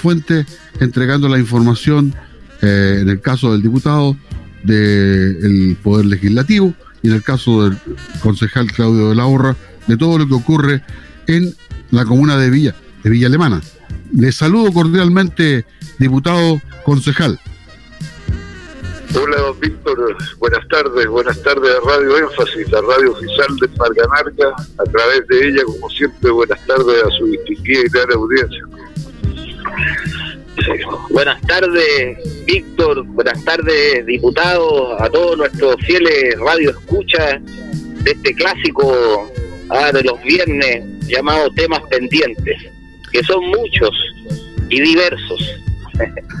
fuente entregando la información, eh, en el caso del diputado, del Poder Legislativo y en el caso del concejal Claudio de la Horra, de todo lo que ocurre en la comuna de Villa, de Villa Alemana. Les saludo cordialmente, diputado concejal. Hola, don Víctor. Buenas tardes. Buenas tardes a Radio Énfasis, la radio oficial de Marganarca. A través de ella, como siempre, buenas tardes a su distinguida y gran audiencia. Buenas tardes, Víctor. Buenas tardes, diputados, a todos nuestros fieles radio escucha de este clásico ah, de los viernes llamado Temas Pendientes, que son muchos y diversos.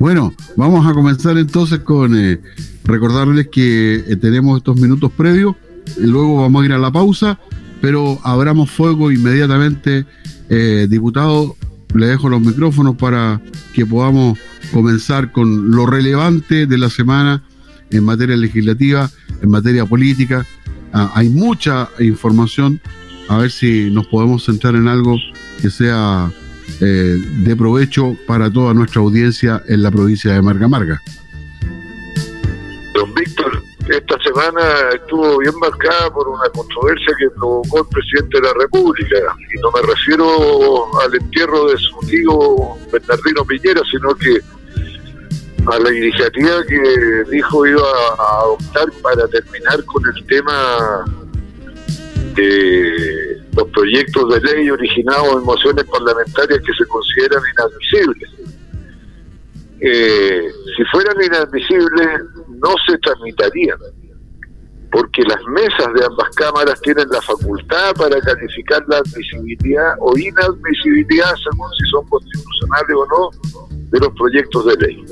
Bueno, vamos a comenzar entonces con eh, recordarles que eh, tenemos estos minutos previos, y luego vamos a ir a la pausa, pero abramos fuego inmediatamente. Eh, diputado, le dejo los micrófonos para que podamos comenzar con lo relevante de la semana en materia legislativa, en materia política. Ah, hay mucha información, a ver si nos podemos centrar en algo que sea eh, de provecho para toda nuestra audiencia en la provincia de Marga Marga. Don Víctor, esta semana estuvo bien marcada por una controversia que provocó el presidente de la República, y no me refiero al entierro de su tío Bernardino Piñera, sino que a la iniciativa que dijo iba a adoptar para terminar con el tema de los proyectos de ley originados en mociones parlamentarias que se consideran inadmisibles. Eh, si fueran inadmisibles, no se tramitarían, porque las mesas de ambas cámaras tienen la facultad para calificar la admisibilidad o inadmisibilidad, según si son constitucionales o no, de los proyectos de ley.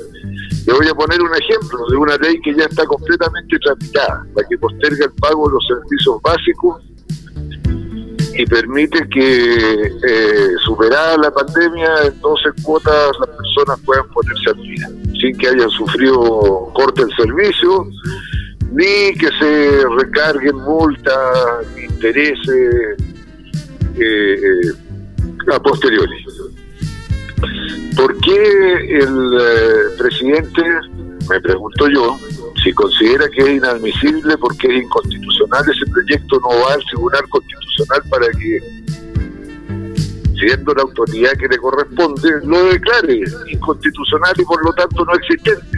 Le voy a poner un ejemplo de una ley que ya está completamente tramitada, la que posterga el pago de los servicios básicos y permite que, eh, superada la pandemia, en 12 cuotas las personas puedan ponerse al día, sin que hayan sufrido corte del servicio, ni que se recarguen multas, intereses eh, a posteriori. ¿Por qué el eh, presidente, me pregunto yo, si considera que es inadmisible porque es inconstitucional, ese proyecto no va al Tribunal Constitucional para que, la autoridad que le corresponde, lo declare inconstitucional y por lo tanto no existente.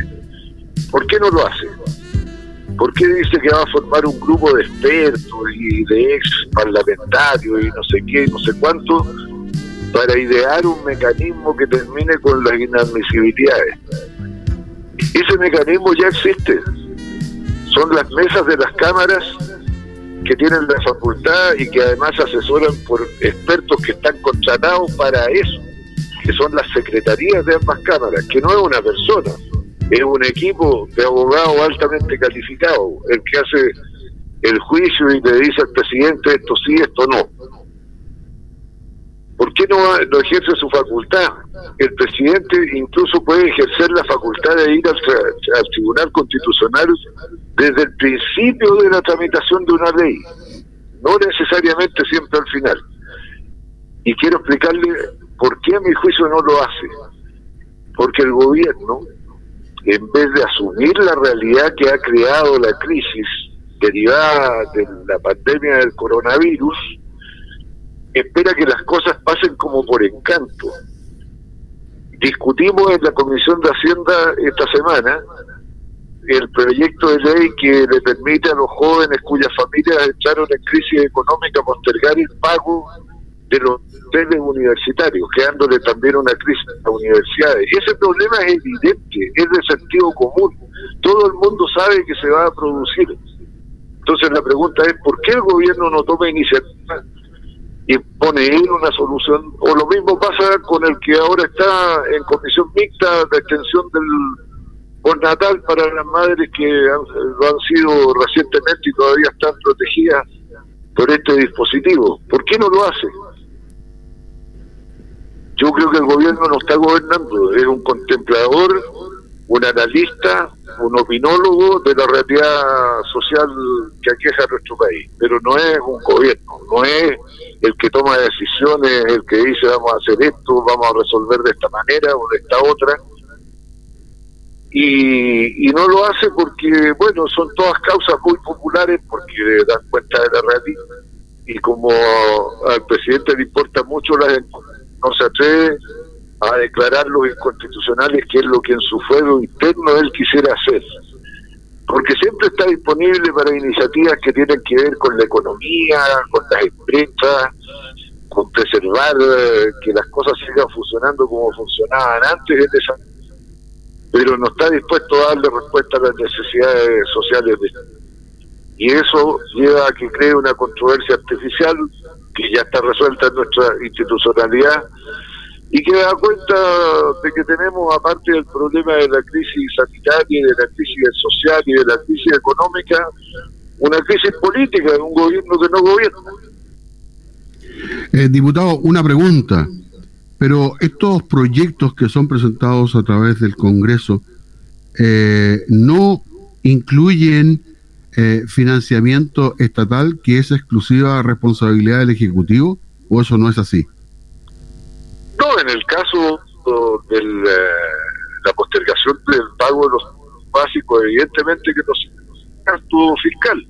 ¿Por qué no lo hace? ¿Por qué dice que va a formar un grupo de expertos y de ex parlamentarios y no sé qué, no sé cuánto, para idear un mecanismo que termine con las inadmisibilidades? Ese mecanismo ya existe. Son las mesas de las cámaras que tienen la facultad y que además asesoran por expertos que están contratados para eso, que son las secretarías de ambas cámaras, que no es una persona, es un equipo de abogados altamente calificados, el que hace el juicio y le dice al presidente esto sí, esto no. ¿Por qué no, no ejerce su facultad? El presidente incluso puede ejercer la facultad de ir al, Tribunal Constitucional desde el principio de la tramitación de una ley, no necesariamente siempre al final. Y quiero explicarle por qué a mi juicio no lo hace. Porque el gobierno, en vez de asumir la realidad que ha creado la crisis derivada de la pandemia del coronavirus, espera que las cosas pasen como por encanto. Discutimos en la Comisión de Hacienda esta semana el proyecto de ley que le permite a los jóvenes cuyas familias entraron en crisis económica postergar el pago de los hoteles universitarios, creándole también una crisis a las universidades. Ese problema es evidente, es de sentido común. Todo el mundo sabe que se va a producir. Entonces la pregunta es, ¿por qué el gobierno no toma iniciativa y pone él una solución. O lo mismo pasa con el que ahora está en comisión mixta de extensión del natal para las madres que lo han sido recientemente y todavía están protegidas por este dispositivo. ¿Por qué no lo hace? Yo creo que el gobierno no está gobernando, es un contemplador, un analista, un opinólogo de la realidad social que aqueja a nuestro país, pero no es un gobierno, no es el que toma decisiones, el que dice vamos a hacer esto, vamos a resolver de esta manera o de esta otra. Y, y no lo hace porque, bueno, son todas causas muy populares porque dan cuenta de la realidad. Y como al presidente le importa mucho, la no se atreve a declarar los inconstitucionales, que es lo que en su fuego interno él quisiera hacer. Porque siempre está disponible para iniciativas que tienen que ver con la economía, con las empresas, con preservar eh, que las cosas sigan funcionando como funcionaban antes, pero no está dispuesto a darle respuesta a las necesidades sociales de y eso lleva a que cree una controversia artificial que ya está resuelta en nuestra institucionalidad y que da cuenta de que tenemos, aparte del problema de la crisis sanitaria, de la crisis social y de la crisis económica, una crisis política de un gobierno que no gobierna. Eh, diputado, una pregunta, pero estos proyectos que son presentados a través del Congreso eh, no incluyen eh, financiamiento estatal que es exclusiva responsabilidad del Ejecutivo o eso no es así? No, en el caso de eh, la postergación del pago de los básicos, evidentemente que no es gasto fiscal.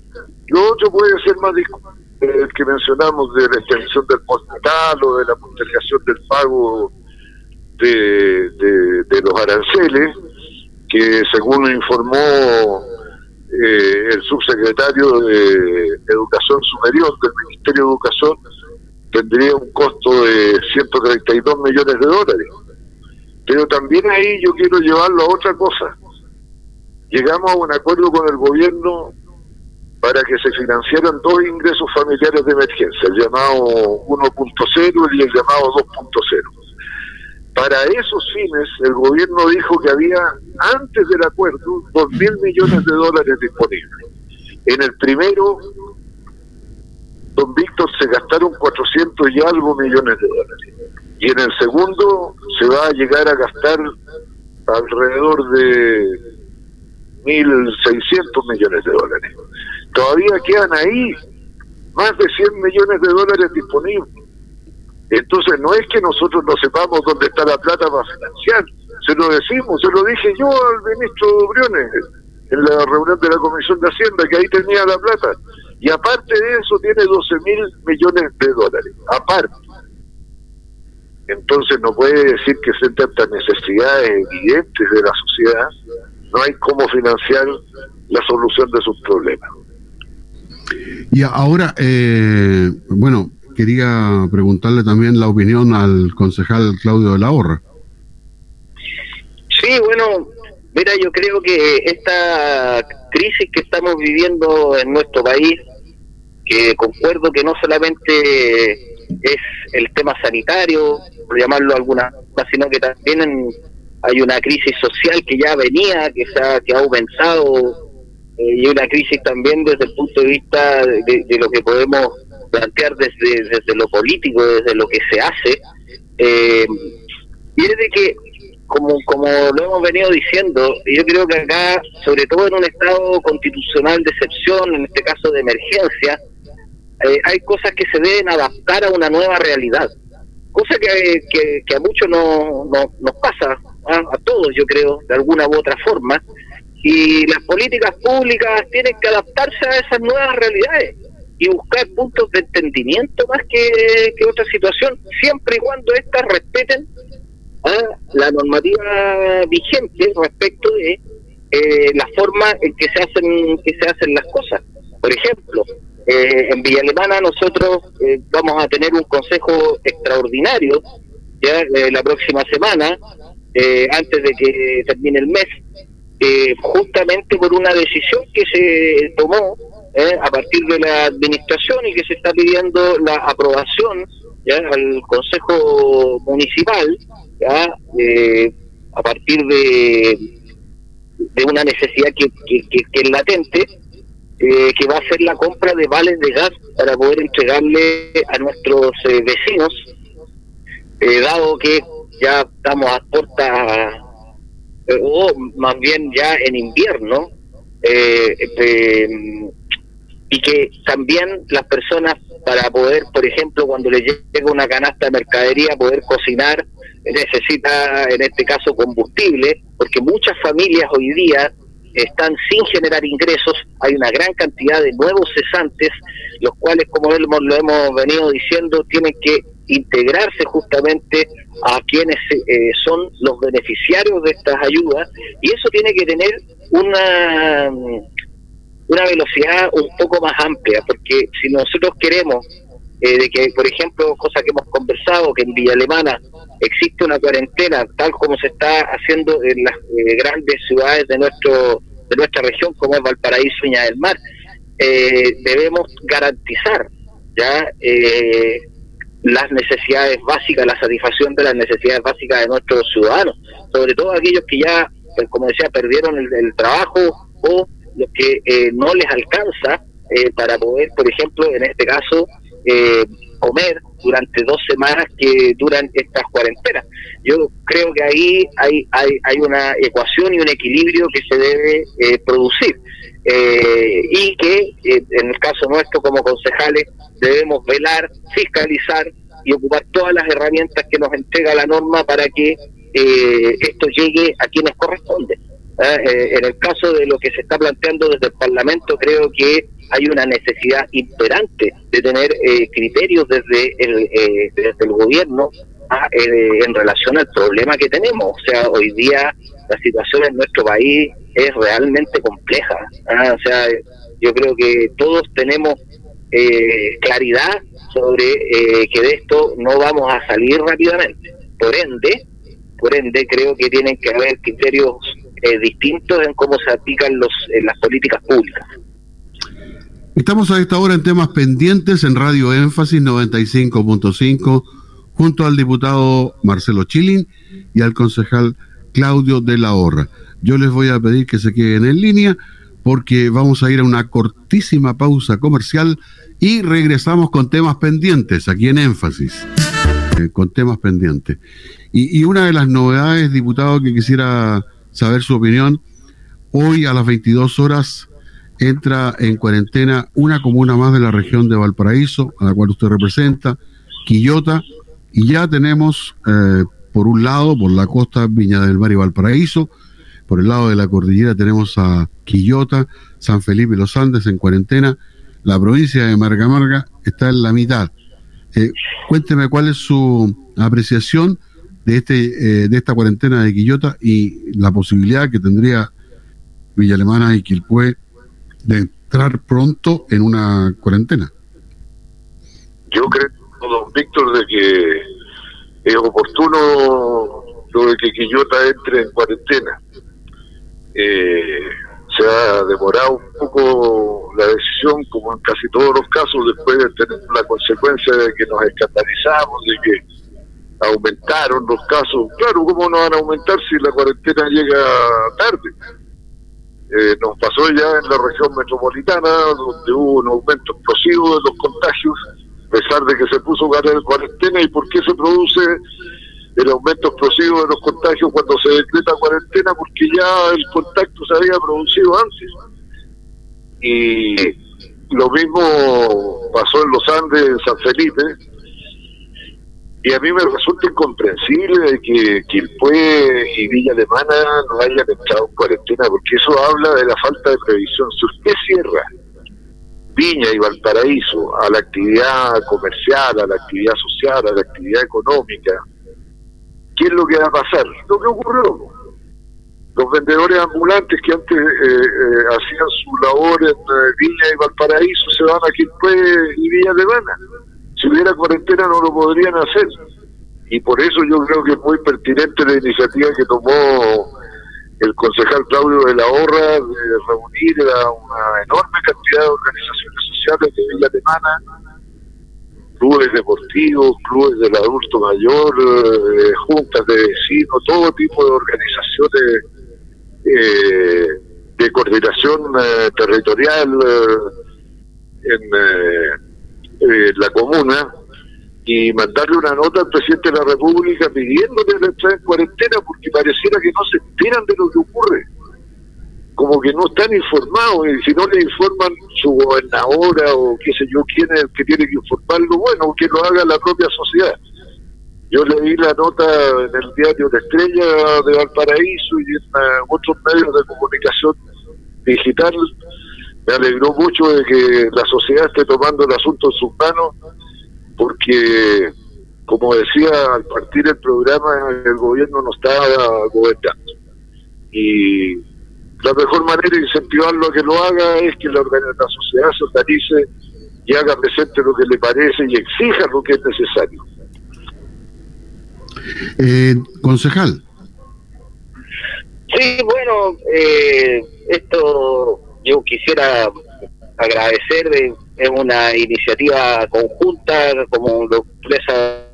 Lo otro puede ser más el que mencionamos de la extensión del postal o de la postergación del pago de, de, los aranceles, que según informó eh, el subsecretario de Educación Superior del Ministerio de Educación, tendría un costo de 132 millones de dólares. Pero también ahí yo quiero llevarlo a otra cosa. Llegamos a un acuerdo con el gobierno para que se financiaran dos ingresos familiares de emergencia, el llamado 1.0 y el llamado 2.0. Para esos fines, el gobierno dijo que había, antes del acuerdo, 2.000 millones de dólares disponibles. En el primero, don Víctor, se gastaron 400 y algo millones de dólares. Y en el segundo se va a llegar a gastar alrededor de 1.600 millones de dólares. Todavía quedan ahí más de 100 millones de dólares disponibles. Entonces no es que nosotros no sepamos dónde está la plata para financiar, se lo decimos, se lo dije yo al ministro Briones en la reunión de la Comisión de Hacienda, que ahí tenía la plata. Y aparte de eso tiene 12 mil millones de dólares, aparte. Entonces no puede decir que se tantas necesidades evidentes de la sociedad, no hay cómo financiar la solución de sus problemas. Y ahora, eh, bueno, quería preguntarle también la opinión al concejal Claudio de la Horra. Sí, bueno, mira, yo creo que esta crisis que estamos viviendo en nuestro país que concuerdo que no solamente es el tema sanitario, por llamarlo alguna sino que también hay una crisis social que ya venía, que se ha, que ha aumentado, y una crisis también desde el punto de vista de, lo que podemos plantear desde, desde lo político, desde lo que se hace. Eh, es de que, como, como lo hemos venido diciendo, yo creo que acá, sobre todo en un estado constitucional de excepción, en este caso de emergencia, eh, hay cosas que se deben adaptar a una nueva realidad, cosa que, que, a muchos no, no, nos pasa, ¿ah? a todos yo creo, de alguna u otra forma, y las políticas públicas tienen que adaptarse a esas nuevas realidades y buscar puntos de entendimiento más que, que otra situación, siempre y cuando éstas respeten ¿ah? la normativa vigente respecto de eh, la forma en que se hacen que se hacen las cosas. Por ejemplo, eh, en Villa Alemana nosotros eh, vamos a tener un consejo extraordinario ya eh, la próxima semana, antes de que termine el mes, justamente por una decisión que se tomó a partir de la administración y que se está pidiendo la aprobación ya al consejo municipal ya a partir de de una necesidad que, que es latente eh, que va a ser la compra de vales de gas para poder entregarle a nuestros eh, vecinos, eh, dado que ya estamos a puertas o más bien ya en invierno, y que también las personas para poder, por ejemplo, cuando le llega una canasta de mercadería, poder cocinar, necesita en este caso combustible, porque muchas familias hoy día están sin generar ingresos, hay una gran cantidad de nuevos cesantes, los cuales, como lo hemos venido diciendo, tienen que integrarse justamente a quienes eh, son los beneficiarios de estas ayudas, y eso tiene que tener una una velocidad un poco más amplia, porque si nosotros queremos eh, de que, por ejemplo, cosa que hemos conversado, que en Villa Alemana existe una cuarentena, tal como se está haciendo en las eh, grandes ciudades de nuestro de nuestra región, como es Valparaíso y del Mar, eh, debemos garantizar ya las necesidades básicas, la satisfacción de las necesidades básicas de nuestros ciudadanos, sobre todo aquellos que ya, pues, como decía, perdieron el trabajo o lo que eh, no les alcanza eh, para poder, por ejemplo, en este caso, eh, comer durante dos semanas que duran estas cuarentenas. Yo creo que ahí hay, hay, hay una ecuación y un equilibrio que se debe producir. Y que en el caso nuestro como concejales debemos velar, fiscalizar y ocupar todas las herramientas que nos entrega la norma para que esto llegue a quienes corresponde. ¿eh? Eh, en el caso de lo que se está planteando desde el Parlamento, creo que hay una necesidad imperante de tener eh, criterios desde el, desde el gobierno ah, en relación al problema que tenemos. O sea, hoy día la situación en nuestro país es realmente compleja. ¿ah? O sea, yo creo que todos tenemos claridad sobre que de esto no vamos a salir rápidamente. Por ende, por ende creo que tienen que haber criterios eh, distintos en cómo se aplican los, en las políticas públicas. Estamos a esta hora en temas pendientes en Radio Énfasis 95.5 junto al diputado Marcelo Chilin y al concejal Claudio de la Horra. Yo les voy a pedir que se queden en línea porque vamos a ir a una cortísima pausa comercial y regresamos con temas pendientes aquí en Énfasis, eh, con temas pendientes. Y, una de las novedades, diputado, que quisiera saber su opinión. Hoy a las 22 horas entra en cuarentena una comuna más de la región de Valparaíso, a la cual usted representa, Quillota, y ya tenemos, eh, por un lado, por la costa Viña del Mar y Valparaíso, por el lado de la cordillera tenemos a Quillota, San Felipe y los Andes en cuarentena, la provincia de Marga Marga está en la mitad. Eh, cuénteme cuál es su apreciación de, este, eh, de esta cuarentena de Quillota y la posibilidad que tendría Villa Alemana y Quilpué de entrar pronto en una cuarentena. Yo creo, don Víctor, de que es oportuno lo de que Quillota entre en cuarentena. Eh, se ha demorado un poco la decisión, como en casi todos los casos, después de tener la consecuencia de que nos escandalizamos, de que aumentaron los casos. Claro, ¿cómo no van a aumentar si la cuarentena llega tarde? Eh, nos pasó ya en la región metropolitana, donde hubo un aumento explosivo de los contagios, pesar de que se puso cuarentena. ¿Y por qué se produce el aumento explosivo de los contagios cuando se decreta cuarentena? Porque ya el contacto se había producido antes. Y lo mismo pasó en los Andes, en San Felipe, y a mí me resulta incomprensible que Quilpue y Villa Alemana no hayan entrado en cuarentena, porque eso habla de la falta de previsión. Si usted cierra Viña y Valparaíso a la actividad comercial, a la actividad social, a la actividad económica, ¿qué es lo que va a pasar? Lo que ocurrió. Los vendedores ambulantes que antes eh, eh, hacían su labor en eh, Viña y Valparaíso se van a Quilpue y Villa Alemana si hubiera cuarentena no lo podrían hacer. Y por eso yo creo que es muy pertinente la iniciativa que tomó el concejal Claudio de la Horra de reunir a una enorme cantidad de organizaciones sociales de Villa Alemana, clubes deportivos, clubes del adulto mayor, eh, juntas de vecinos, todo tipo de organizaciones eh, de coordinación eh, territorial en la comuna y mandarle una nota al presidente de la República pidiéndole la entrada en cuarentena porque pareciera que no se enteran de lo que ocurre. Como que no están informados y si no le informan su gobernadora o qué sé yo quién es el que tiene que informarlo, bueno, que lo haga la propia sociedad. Yo leí la nota en el diario La Estrella de Valparaíso y en uh, otros medios de comunicación digital. Me alegró mucho de que la sociedad esté tomando el asunto en sus manos porque, como decía al partir el programa, el gobierno no estaba gobernando. Y la mejor manera de incentivarlo a que lo haga es que la, la sociedad se organice y haga presente lo que le parece y exija lo que es necesario. Eh, concejal. Sí, bueno, eh, esto yo quisiera agradecer de es una iniciativa conjunta, como lo expresa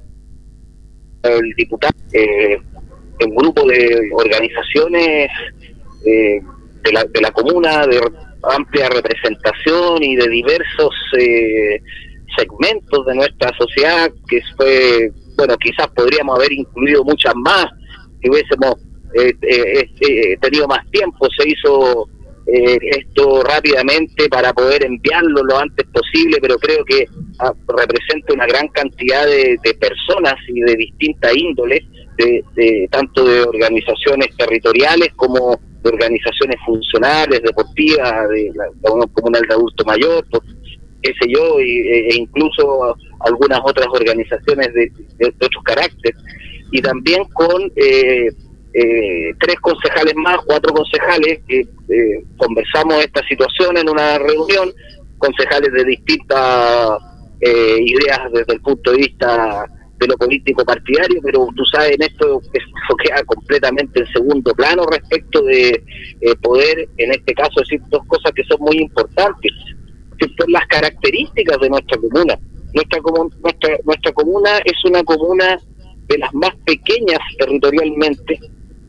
el diputado, eh, un grupo de organizaciones eh, de, la, de la comuna, de amplia representación y de diversos eh, segmentos de nuestra sociedad, que fue, bueno, quizás podríamos haber incluido muchas más, si hubiésemos tenido más tiempo, se hizo eh, esto rápidamente para poder enviarlo lo antes posible, pero creo que ah, representa una gran cantidad de, personas y de distinta índole, de, tanto de organizaciones territoriales como de organizaciones funcionales, deportivas, de la, Comunal de Adulto Mayor, qué sé yo, e, e, incluso algunas otras organizaciones de, de, otros caracteres, y también con... Eh, eh, tres concejales más, cuatro concejales, que eh, conversamos esta situación en una reunión, concejales de distintas eh, ideas desde el punto de vista de lo político partidario, pero tú sabes, en esto eso queda completamente en segundo plano respecto de poder, en este caso, decir dos cosas que son muy importantes, que son las características de nuestra comuna. Nuestra, nuestra, nuestra comuna es una comuna de las más pequeñas territorialmente,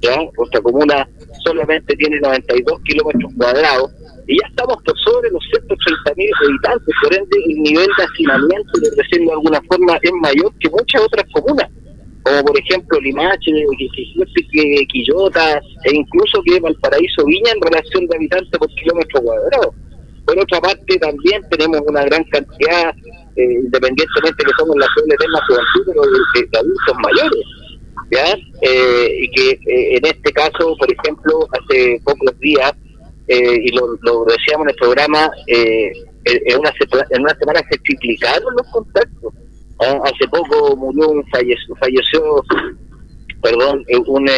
¿ya? Nuestra comuna solamente tiene 92 kilómetros cuadrados y ya estamos por sobre los 130 mil habitantes, por ende el nivel de hacinamiento, de de alguna forma, es mayor que muchas otras comunas, como por ejemplo Limache, Quillota e incluso que Valparaíso Viña en relación de habitantes por kilómetro cuadrado. Por otra parte, también tenemos una gran cantidad, eh, independientemente que somos la zona eterna juventud, pero de adultos mayores ¿ya? Eh, y que eh, en este caso, por ejemplo, hace pocos días, eh, y lo, decíamos en el programa, en, una, en una semana se triplicaron los contactos. ¿ah? Hace poco murió un falleció, falleció perdón, un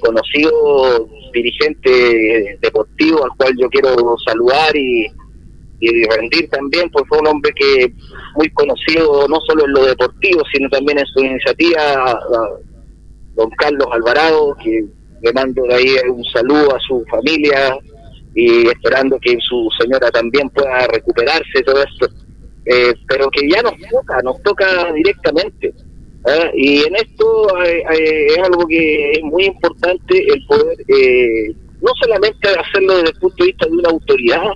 conocido dirigente deportivo al cual yo quiero saludar y, y rendir también, pues fue un hombre que muy conocido no solo en lo deportivo, sino también en su iniciativa don Carlos Alvarado, que le mando de ahí un saludo a su familia y esperando que su señora también pueda recuperarse todo esto. Eh, pero que ya nos toca, nos toca directamente. ¿eh? Y en esto eh, es algo que es muy importante el poder, no solamente hacerlo desde el punto de vista de una autoridad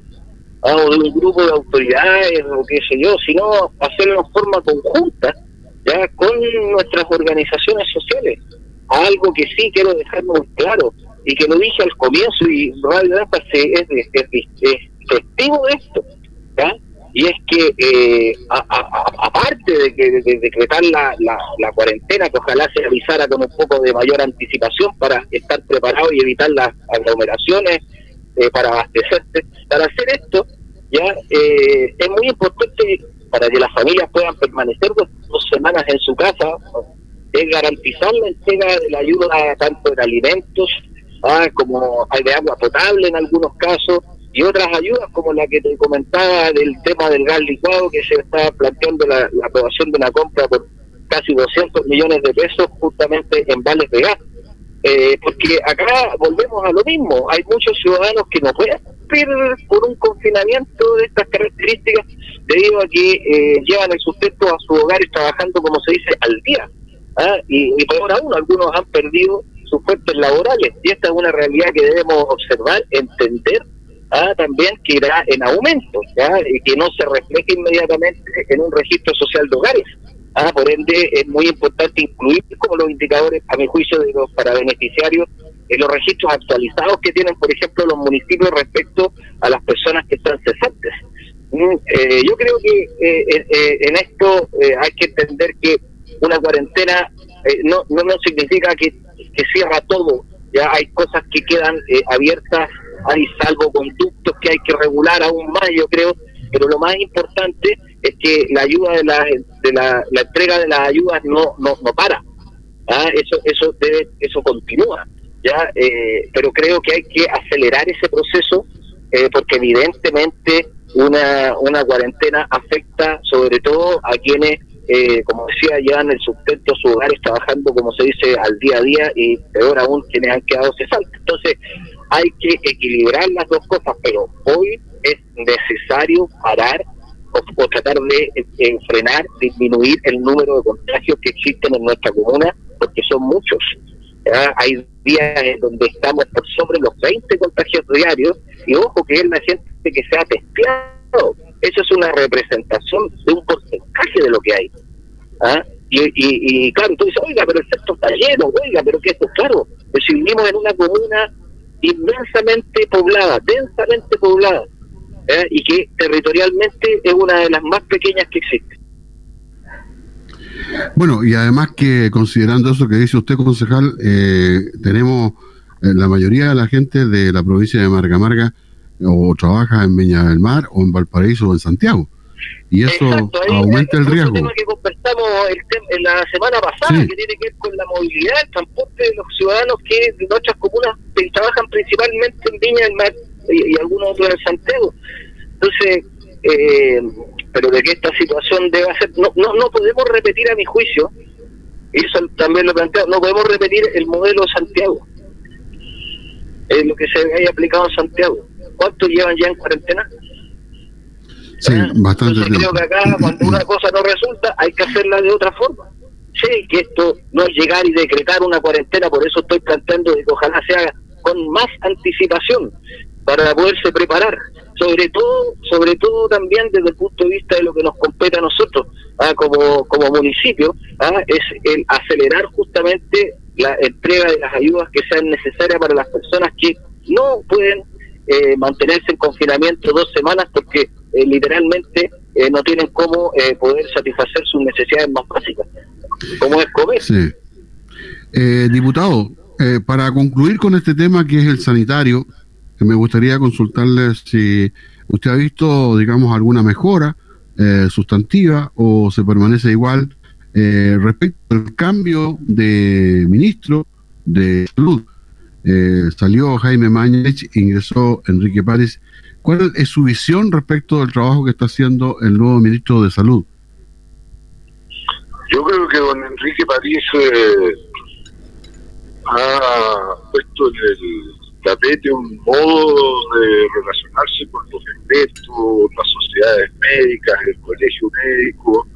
o de un grupo de autoridades o qué sé yo, sino hacerlo en forma conjunta ya con nuestras organizaciones sociales algo que sí quiero dejar muy claro y que lo dije al comienzo y Radio Data es, testigo de esto, y es que eh, aparte de, que, de, decretar la, cuarentena, que ojalá se avisara con un poco de mayor anticipación para estar preparado y evitar las aglomeraciones, eh, para abastecerse, para hacer esto, ya eh, es muy importante para que las familias puedan permanecer dos semanas en su casa, es garantizar la entrega de la ayuda tanto en alimentos ah, como de agua potable en algunos casos y otras ayudas como la que te comentaba del tema del gas licuado que se está planteando la, aprobación de una compra por casi 200 millones de pesos justamente en vales de gas. Eh, porque acá volvemos a lo mismo, hay muchos ciudadanos que no pueden cumplir por un confinamiento de estas características debido a que eh, llevan el sustento a su hogar y trabajando, como se dice, al día. ¿Ah? y, y peor aún, algunos han perdido sus fuentes laborales y esta es una realidad que debemos observar, entender ¿ah? también que irá en aumento y que no se refleje inmediatamente en un registro social de hogares. Ah, por ende, es muy importante incluir como los indicadores, a mi juicio, de los para beneficiarios, en los registros actualizados que tienen, por ejemplo, los municipios respecto a las personas que están cesantes. Mm, eh, yo creo que eh, eh, en esto hay que entender que una cuarentena no, no, no significa que, que cierra todo, ya hay cosas que quedan abiertas, hay salvoconductos que hay que regular aún más, yo creo, pero lo más importante es que la ayuda de la, de la, entrega de las ayudas no no, no para ¿ah? eso eso debe eso continúa ya eh, pero creo que hay que acelerar ese proceso eh, porque evidentemente una una cuarentena afecta sobre todo a quienes eh, como decía en el sustento sus hogares trabajando como se dice al día a día y peor aún quienes han quedado cesantes entonces hay que equilibrar las dos cosas pero hoy es necesario parar o, tratar de frenar, disminuir el número de contagios que existen en nuestra comuna, porque son muchos. Hay días en donde estamos por sobre los 20 contagios diarios, y ojo que es la gente que se ha testeado. Eso es una representación de un porcentaje de lo que hay. ¿Ah? Y, y, claro, tú dices, oiga, pero el centro está lleno, oiga, pero que esto, claro, pues si vivimos en una comuna inmensamente poblada, densamente poblada, ¿eh? y que territorialmente es una de las más pequeñas que existe. Bueno, y además que considerando eso que dice usted, concejal, eh, tenemos eh, la mayoría de la gente de la provincia de Marga Marga o trabaja en Viña del Mar o en Valparaíso o en Santiago. Y eso aumenta el riesgo. tema que conversamos en la semana pasada, que tiene que ver con la movilidad, el transporte de los ciudadanos que de nuestras comunas trabajan principalmente en Viña del Mar y, algunos otros en Santiago. Entonces, eh, pero de que esta situación debe ser, no, no, no podemos repetir a mi juicio, y eso también lo planteo, no podemos repetir el modelo de Santiago, es lo que se haya aplicado en Santiago. ¿Cuántos llevan ya en cuarentena? Sí, ah, bastante Entonces, creo que acá, cuando una cosa no resulta, hay que hacerla de otra forma. Sí, que esto no es llegar y decretar una cuarentena, por eso estoy planteando que ojalá se haga con más anticipación para poderse preparar, sobre todo, sobre todo también desde el punto de vista de lo que nos compete a nosotros, ¿ah? como, como municipio, ¿ah? es el acelerar justamente la entrega de las ayudas que sean necesarias para las personas que no pueden eh, mantenerse en confinamiento dos semanas porque eh, literalmente eh, no tienen cómo poder satisfacer sus necesidades más básicas, como es comer. Sí. diputado, para concluir con este tema que es el sanitario, me gustaría consultarle si usted ha visto, digamos, alguna mejora eh, sustantiva o se permanece igual eh, respecto al cambio de ministro de salud. Eh, salió Jaime Mañez, ingresó Enrique Párez. ¿Cuál es su visión respecto del trabajo que está haciendo el nuevo ministro de salud? Yo creo que don Enrique París ha puesto en el tapete un modo de relacionarse con los expertos, las sociedades médicas, el colegio médico,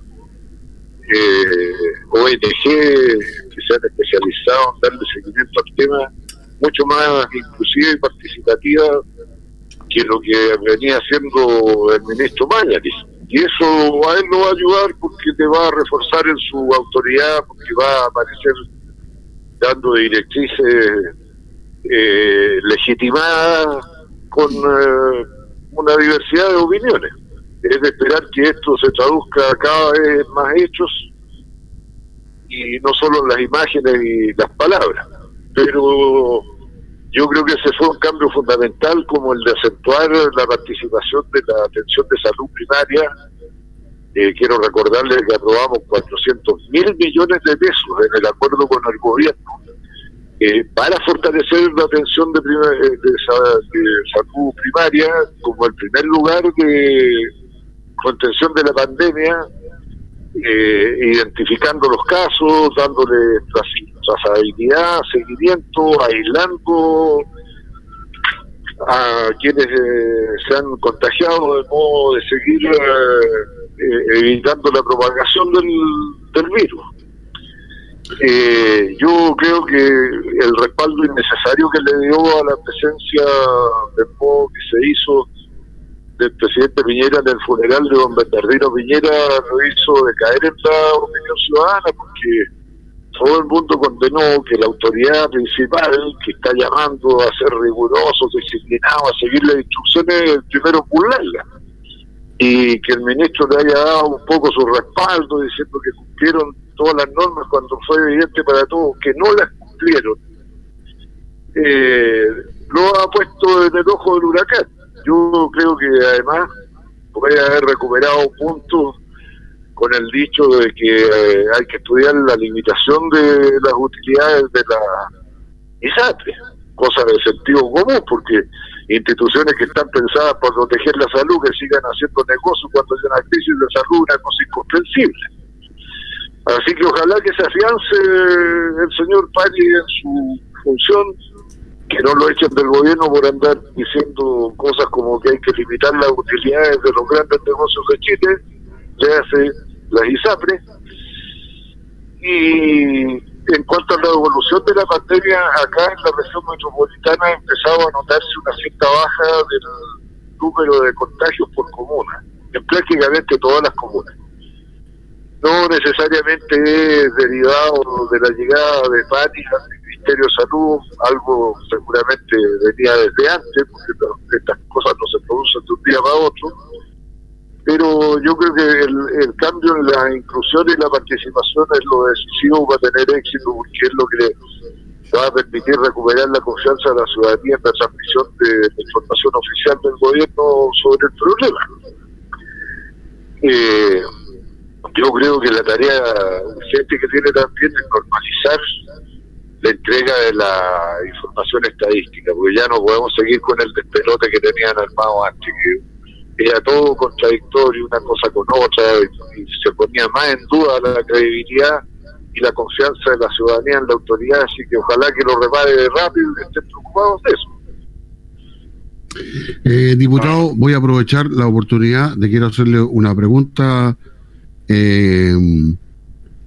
eh, ONG que se han especializado en darle seguimiento al tema mucho más inclusiva y participativa que lo que venía haciendo el ministro Mañaris. Y eso a él lo va a ayudar porque te va a reforzar en su autoridad, porque va a aparecer dando directrices eh, legitimada con eh, una diversidad de opiniones. Es de esperar que esto se traduzca cada vez más hechos y no solo en las imágenes y las palabras. Pero yo creo que ese fue un cambio fundamental como el de acentuar la participación de la atención de salud primaria. Eh, quiero recordarles que aprobamos 400 mil millones de pesos en el acuerdo con el gobierno eh, para fortalecer la atención de, de, salud primaria como el primer lugar de contención de la pandemia, eh, identificando los casos, dándole trazabilidad, seguimiento, aislando a quienes eh, se han contagiado de modo de seguir evitando la propagación del, del virus. Eh, yo creo que el respaldo innecesario que le dio a la presencia de modo que se hizo del presidente Piñera en el funeral de don Bernardino Piñera lo hizo decaer en la opinión ciudadana porque todo el mundo condenó que la autoridad principal que está llamando a ser riguroso, disciplinado, a seguir las instrucciones, primero burlarla. Y que el ministro le haya dado un poco su respaldo diciendo que cumplieron todas las normas cuando fue evidente para todos que no las cumplieron. Eh, lo ha puesto en el ojo del huracán. Yo creo que además puede haber recuperado puntos con el dicho de que eh, hay que estudiar la limitación de las utilidades de la ISAPRE, cosa de sentido común, porque instituciones que están pensadas para proteger la salud, que sigan haciendo negocios cuando hay una crisis de salud, una cosa incomprensible. Así que ojalá que se afiance el señor Pari en su función que no lo echen del gobierno por andar diciendo cosas como que hay que limitar las utilidades de los grandes negocios de Chile, le hace las ISAPRE. Y en cuanto a la evolución de la pandemia, acá en la región metropolitana ha empezado a notarse una cierta baja del número de contagios por comuna, en prácticamente todas las comunas. No necesariamente es derivado de la llegada de pánico Ministerio de Salud, algo seguramente venía desde antes, porque estas cosas no se producen de un día para otro, pero yo creo que el, cambio en la inclusión y la participación es lo decisivo para tener éxito, porque es lo que va a permitir recuperar la confianza de la ciudadanía en la transmisión de la información oficial del gobierno sobre el problema. Eh, yo creo que la tarea urgente que tiene también es normalizar la entrega de la información estadística, porque ya no podemos seguir con el despelote que tenían armado antes, que era todo contradictorio, una cosa con otra, y, se ponía más en duda la credibilidad y la confianza de la ciudadanía en la autoridad, así que ojalá que lo repare rápido y estén preocupados de eso. Eh, diputado, voy a aprovechar la oportunidad de quiero hacerle una pregunta eh,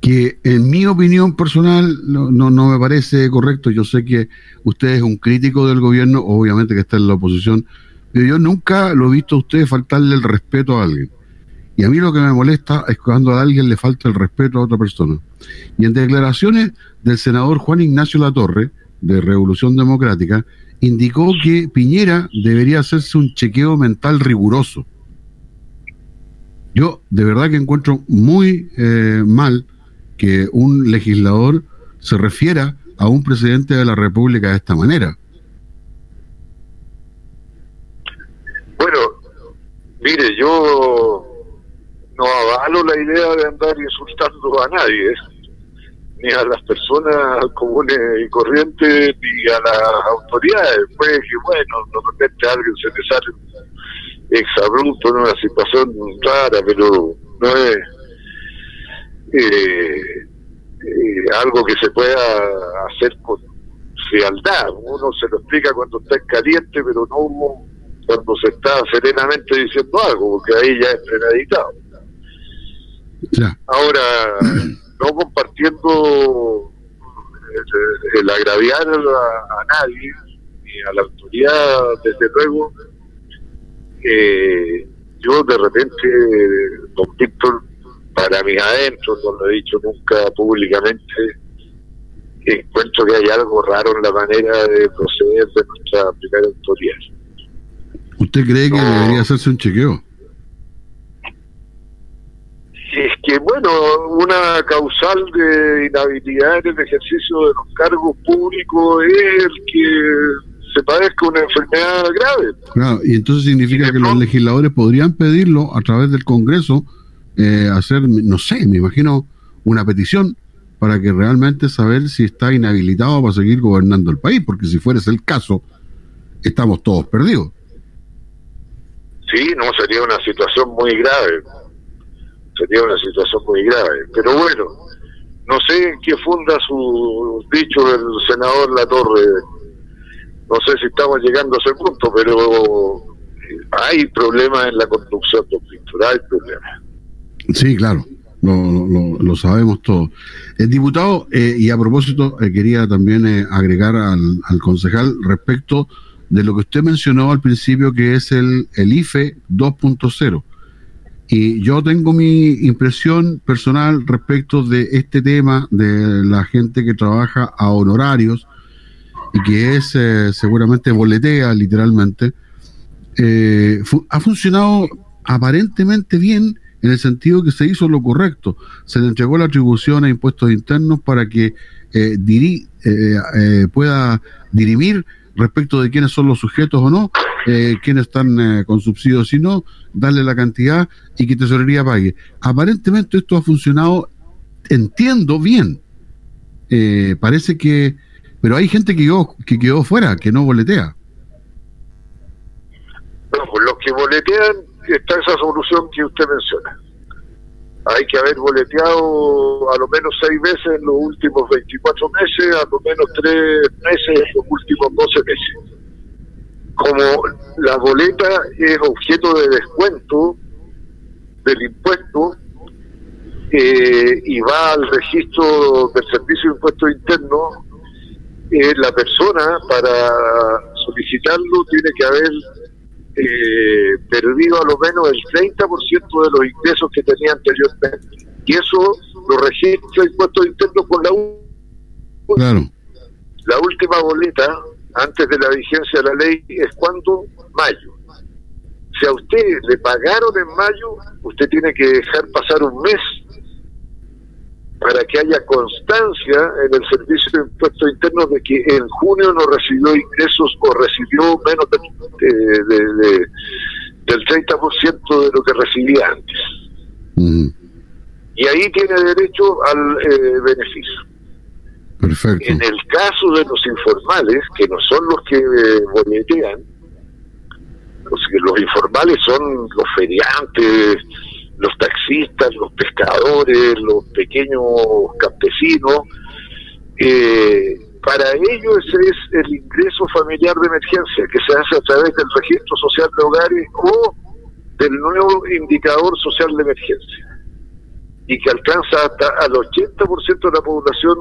que en mi opinión personal no, no, me parece correcto. Yo sé que usted es un crítico del gobierno, obviamente que está en la oposición, yo nunca lo he visto a usted faltarle el respeto a alguien. Y a mí lo que me molesta es cuando a alguien le falta el respeto a otra persona. Y en declaraciones del senador Juan Ignacio Latorre, de Revolución Democrática, indicó que Piñera debería hacerse un chequeo mental riguroso. Yo de verdad que encuentro muy eh, mal que un legislador se refiera a un presidente de la República de esta manera. Bueno, mire, yo no avalo la idea de andar insultando a nadie, ni a las personas comunes y corrientes, ni a las autoridades. Puede que, bueno, de repente alguien se le sale exabrupto en una situación rara, pero no es eh, eh, algo que se pueda hacer con frialdad. Uno se lo explica cuando está en caliente, pero no cuando se está serenamente diciendo algo, porque ahí ya es premeditado. Ahora, no compartiendo el, el agraviar a, nadie, ni a la autoridad, desde luego, eh, yo de repente, don Víctor, para mí adentro, no lo he dicho nunca públicamente, encuentro que hay algo raro en la manera de proceder de nuestra primera autoridad. ¿Usted cree que debería hacerse un chequeo? Es que, bueno, una causal de inhabilidad en el ejercicio de los cargos públicos es el que se padezca una enfermedad grave. Claro, y entonces significa que los legisladores podrían pedirlo a través del Congreso eh, hacer, no sé, me imagino, una petición para que realmente saber si está inhabilitado para seguir gobernando el país, porque si fuera ese el caso, estamos todos perdidos. Sí, no, sería una situación muy grave. Sería una situación muy grave. Pero bueno, no sé en qué funda su dicho del senador La Torre. No sé si estamos llegando a ese punto, pero hay problemas en la conducción de hay problemas. Sí, claro, lo, lo, sabemos todos. El diputado, eh, y a propósito, eh, quería también eh, agregar al, concejal respecto de lo que usted mencionó al principio, que es el, el IFE 2.0. Y yo tengo mi impresión personal respecto de este tema de la gente que trabaja a honorarios y que es eh, seguramente boletea literalmente. Eh, ha funcionado aparentemente bien en el sentido que se hizo lo correcto. Se le entregó la atribución a impuestos internos para que eh, eh, pueda dirimir respecto de quiénes son los sujetos o no, eh, quiénes están eh, con subsidios y no, darle la cantidad y que tesorería pague. Aparentemente esto ha funcionado, entiendo bien. Eh, parece que, pero hay gente que quedó, que quedó fuera, que no boletea. No, pues los que boletean está esa solución que usted menciona hay que haber boleteado a lo menos seis veces en los últimos 24 meses, a lo menos tres meses en los últimos 12 meses. Como la boleta es objeto de descuento del impuesto eh, y va al registro del Servicio de Impuestos Internos, eh, la persona para solicitarlo tiene que haber eh, perdido a lo menos el 30% de los ingresos que tenía anteriormente. Y eso lo registra el impuesto interno con la claro. La última boleta, antes de la vigencia de la ley, es cuando mayo. Si a usted le pagaron en mayo, usted tiene que dejar pasar un mes para que haya constancia en el Servicio de Impuestos Internos de que en junio no recibió ingresos o recibió menos de, del 30% de lo que recibía antes. Y ahí tiene derecho al eh, beneficio. Perfecto. En el caso de los informales, que no son los que eh, boletean, los, los informales son los feriantes, los taxistas, los pescadores, los pequeños campesinos, eh, para ellos es el ingreso familiar de emergencia que se hace a través del registro social de hogares o del nuevo indicador social de emergencia y que alcanza hasta al 80% de la población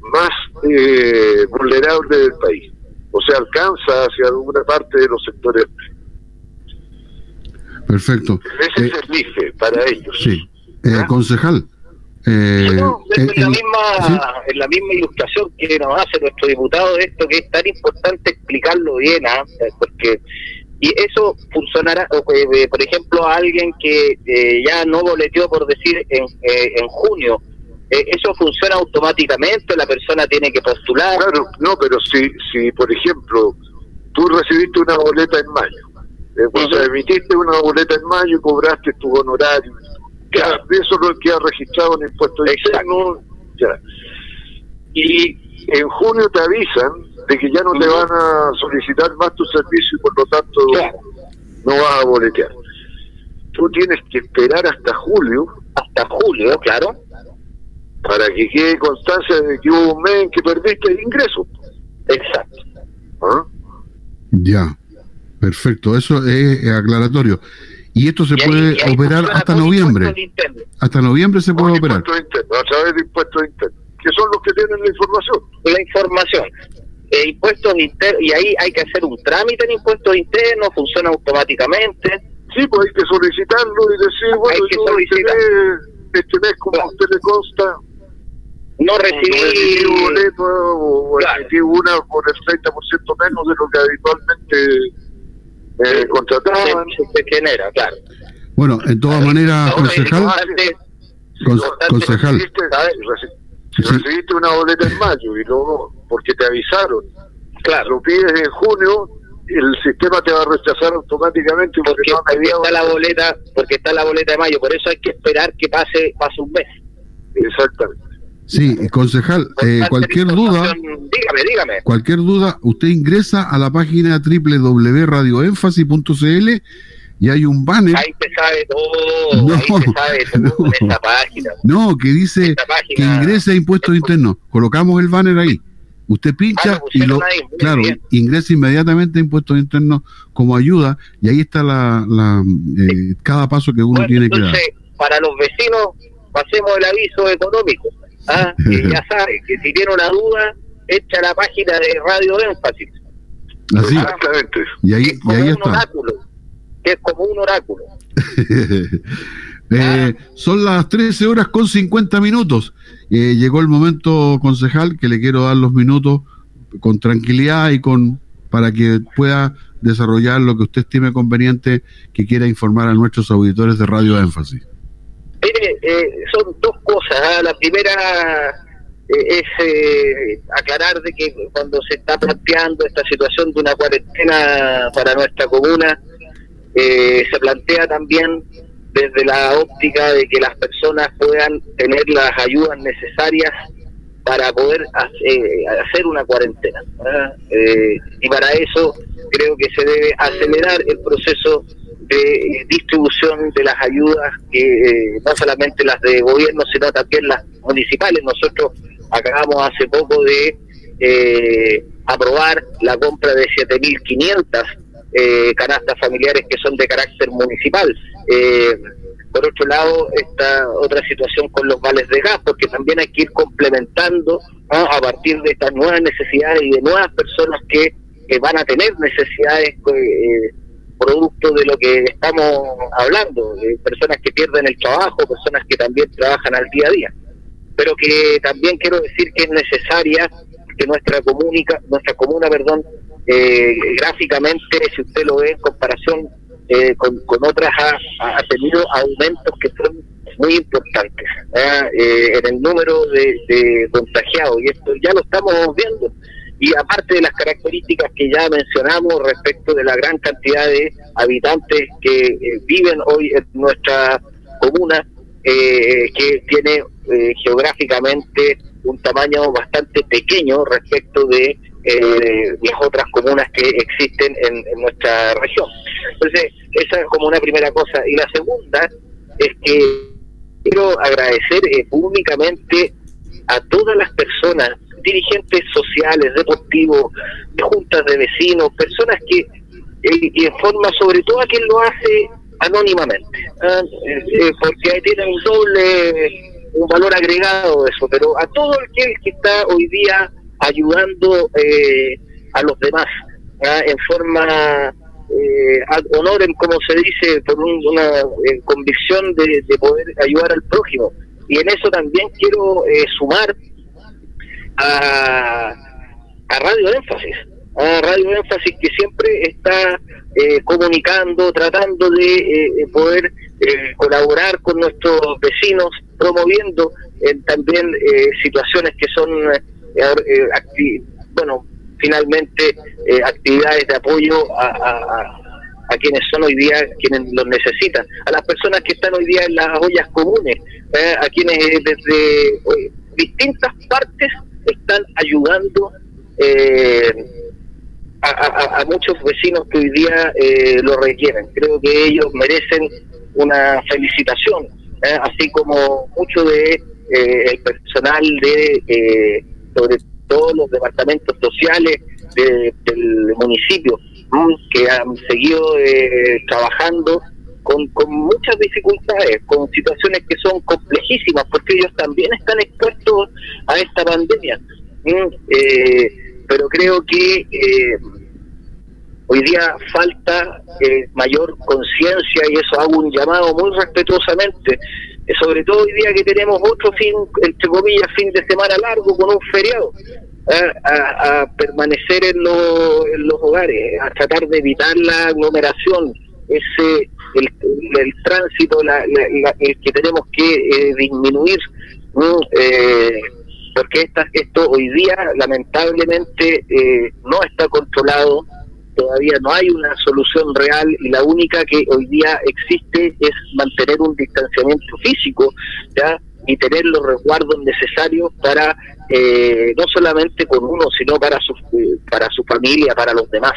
más eh, vulnerable del país. O sea, alcanza hacia alguna parte de los sectores Perfecto. Ese es eh, el IFE para ellos. Sí. Eh, ¿Ah? concejal. Eh, es la misma en la misma ilustración que nos hace nuestro diputado de esto que es tan importante explicarlo bien ¿ah? porque y eso funcionará por ejemplo a alguien que ya no boleteó por decir en, en junio eso funciona automáticamente la persona tiene que postular claro no pero si si por ejemplo tú recibiste una boleta en mayo eh, o sea, emitiste una boleta en mayo y cobraste tu honorario. Ya, eso es lo que ha registrado en el impuesto interno. Ya. Y en junio te avisan de que ya no te van a solicitar más tu servicio y por lo tanto no vas a boletear. Tú tienes que esperar hasta julio. Hasta julio, claro. Para que quede constancia de que hubo un mes en que perdiste el ingreso. Exacto. ¿Ah? Ya. Perfecto, eso es aclaratorio. Y esto se puede operar hasta noviembre. Hasta noviembre se puede operar. a través de impuestos internos, que son los que tienen la información. La información. Eh, impuestos internos, y ahí hay que hacer un trámite en impuestos internos, funciona automáticamente. Sí, pues hay que solicitarlo y decir, bueno, yo este mes, este mes, como a usted le consta, no recibí, no boleto o recibí una por el 30% menos de lo que habitualmente eh, contrataban. Se, genera, claro. Bueno, en todas maneras, concejal. concejal. Si recibiste una boleta en mayo y luego, porque te avisaron, claro, lo pides en junio, el sistema te va a rechazar automáticamente porque, no porque está la boleta, porque está la boleta de mayo, por eso hay que esperar que pase, pase un mes. Exactamente. Sí, concejal, eh, cualquier duda, dígame, dígame. Cualquier duda, usted ingresa a la página www.radioenfasi.cl y hay un banner. Ahí te sabe todo, no, ahí te sabe todo en esa página. No, que dice que ingrese a impuestos internos. Colocamos el banner ahí. Usted pincha ah, y lo, claro, ingresa inmediatamente a impuestos internos como ayuda y ahí está la, la eh, cada paso que uno tiene que dar. Para los vecinos, pasemos el aviso económico ¿ah? ya sabe que si tiene una duda, echa la página de Radio Énfasis. Así. Exactamente. Y ahí, es y como ahí un está. oráculo, que es como un oráculo. Eh, son las 13 horas con 50 minutos. Eh, llegó el momento, concejal, que le quiero dar los minutos con tranquilidad y con para que pueda desarrollar lo que usted estime conveniente que quiera informar a nuestros auditores de Radio Énfasis. Mire, eh, son dos cosas. ¿ah? La primera eh, es eh, aclarar de que cuando se está planteando esta situación de una cuarentena para nuestra comuna, eh, se plantea también desde la óptica de que las personas puedan tener las ayudas necesarias para poder hace- hacer una cuarentena. ¿ah? Eh, y para eso creo que se debe acelerar el proceso de eh, distribución de las ayudas, que eh, no solamente las de gobierno, sino también las municipales. Nosotros acabamos hace poco de eh, aprobar la compra de 7.500 eh, canastas familiares que son de carácter municipal. Eh, por otro lado, está otra situación con los vales de gas, porque también hay que ir complementando a partir de estas nuevas necesidades y de nuevas personas que, van a tener necesidades eh, de lo que estamos hablando, de personas que pierden el trabajo, personas que también trabajan al día a día. Pero que también quiero decir que es necesaria que nuestra comunica, nuestra comuna, perdón, eh, gráficamente, si usted lo ve en comparación eh, con, otras, ha, ha tenido aumentos que son muy importantes ¿ah? eh, en el número de, de contagiados y esto ya lo estamos viendo y aparte de las características que ya mencionamos respecto de la gran cantidad de habitantes que eh, viven hoy en nuestra comuna, eh, que tiene eh, geográficamente un tamaño bastante pequeño respecto de eh, las otras comunas que existen en, en nuestra región. Entonces, esa es como una primera cosa. Y la segunda es que quiero agradecer eh, públicamente a todas las personas, dirigentes sociales, deportivos, de juntas de vecinos, personas que, eh, y en forma sobre todo a quien lo hace anónimamente, ¿ah? Eh, eh, porque ahí tiene un doble, un valor agregado eso, pero a todo el que, que está hoy día ayudando eh, a los demás ¿ah? en forma eh, ad honorem, como se dice, por un- una convicción de, de poder ayudar al prójimo. Y en eso también quiero eh, sumar a, a Radio Énfasis, a Radio Énfasis que siempre está eh, comunicando, tratando de eh, poder eh, colaborar con nuestros vecinos, promoviendo eh, también eh, situaciones que son, eh, bueno, finalmente actividades de apoyo a, a- a- quienes son hoy día quienes los necesitan, a las personas que están hoy día en las ollas comunes, a quienes desde distintas partes están ayudando eh, a, a- muchos vecinos que hoy día eh, lo requieren. Creo que ellos merecen una felicitación, eh, así como mucho de eh, el personal de eh, sobre todo los departamentos sociales de- del municipio que han seguido trabajando con, con muchas dificultades, con situaciones que son complejísimas, porque ellos también están expuestos a esta pandemia. Mm, eh, pero creo que eh, hoy día falta eh, mayor conciencia y eso hago un llamado muy respetuosamente, eh, sobre todo hoy día que tenemos otro fin, entre comillas, fin de semana largo con un feriado, eh, a, permanecer en, lo- en los hogares, a tratar de evitar la aglomeración, ese el, tránsito la- el que tenemos que eh, disminuir. Eh, porque esta, esto hoy día lamentablemente eh, no está controlado, todavía no hay una solución real y la única que hoy día existe es mantener un distanciamiento físico ¿ya? y tener los resguardos necesarios para eh, no solamente con uno, sino para su, eh, para su familia, para los demás.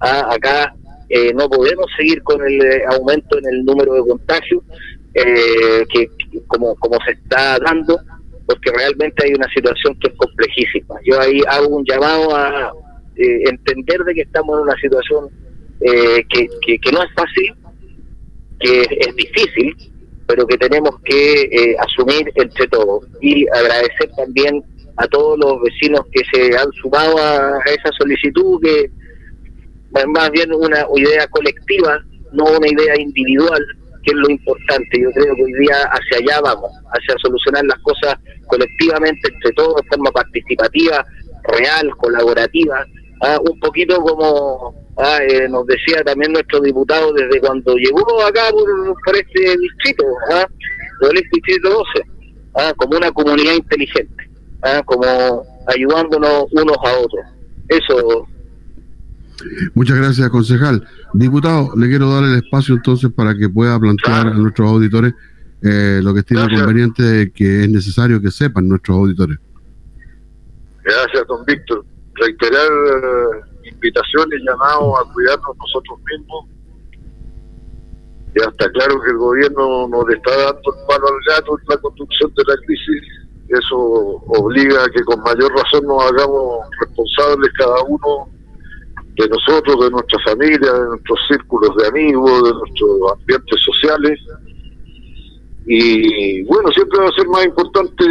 Ah, acá eh, no podemos seguir con el eh, aumento en el número de contagios eh, que como, como se está dando, porque realmente hay una situación que es complejísima. Yo ahí hago un llamado a eh, entender de que estamos en una situación eh, que, que, que no es fácil, que es difícil, pero que tenemos que eh, asumir entre todos y agradecer también a todos los vecinos que se han sumado a, a esa solicitud que más bien una idea colectiva, no una idea individual, que es lo importante. Yo creo que hoy día hacia allá vamos, hacia solucionar las cosas colectivamente, entre todos, de forma participativa, real, colaborativa, ah, un poquito como ah, eh, nos decía también nuestro diputado desde cuando llegó acá por, este distrito, ah, por el distrito 12, ah, como una comunidad inteligente, ah, como ayudándonos unos a otros. Eso. Muchas gracias, concejal. Diputado, le quiero dar el espacio entonces para que pueda plantear a nuestros auditores eh, lo que tiene conveniente que es necesario que sepan nuestros auditores. Gracias, don Víctor. Reiterar eh, invitaciones, llamados a cuidarnos nosotros mismos. Ya está claro que el gobierno nos está dando el palo al gato en la conducción de la crisis. Eso obliga a que con mayor razón nos hagamos responsables cada uno de nosotros, de nuestra familia, de nuestros círculos de amigos, de nuestros ambientes sociales. Y bueno, siempre va a ser más importante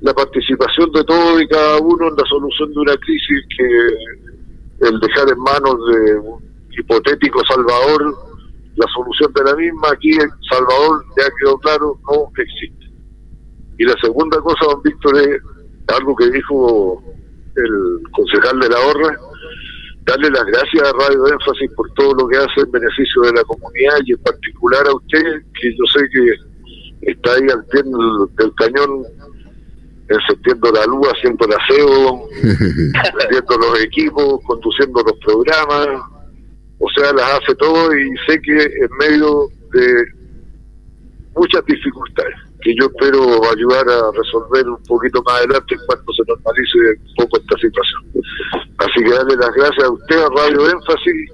la participación de todos y cada uno en la solución de una crisis que el dejar en manos de un hipotético Salvador la solución de la misma. Aquí en Salvador ya quedó claro, no existe. Y la segunda cosa, don Víctor, es algo que dijo el concejal de la Horra, darle las gracias a Radio Énfasis por todo lo que hace en beneficio de la comunidad y en particular a usted, que yo sé que está ahí al pie del, cañón encendiendo la luz, haciendo el aseo, haciendo los equipos, conduciendo los programas, o sea, las hace todo y sé que en medio de muchas dificultades que yo espero ayudar a resolver un poquito más adelante en cuanto se normalice un poco esta situación. Así que darle las gracias a usted, a Radio Énfasis,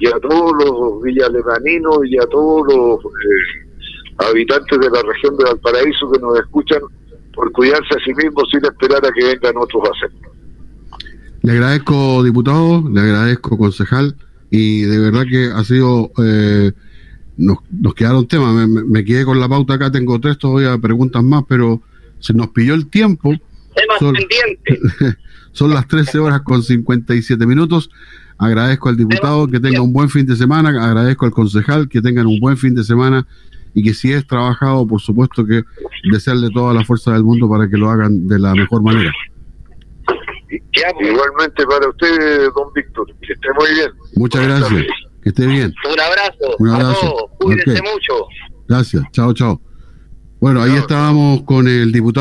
y a todos los villalemaninos y a todos los eh, habitantes de la región de Valparaíso que nos escuchan por cuidarse a sí mismos sin esperar a que vengan otros a hacerlo. Le agradezco, diputado, le agradezco, concejal, y de verdad que ha sido... Eh, nos, nos quedaron temas. Me, quedé con la pauta acá, tengo tres todavía preguntas más, pero se nos pilló el tiempo. Son, son las 13 horas con 57 minutos. Agradezco al diputado que tenga un buen fin de semana, agradezco al concejal que tengan un buen fin de semana y que si es trabajado, por supuesto que desearle toda la fuerza del mundo para que lo hagan de la mejor manera. Igualmente para usted, don Víctor, que esté muy bien. Muchas gracias. Que esté bien. Un abrazo. Un abrazo. Cuídense mucho. Gracias. Chao, chao. Bueno, ahí estábamos con el diputado.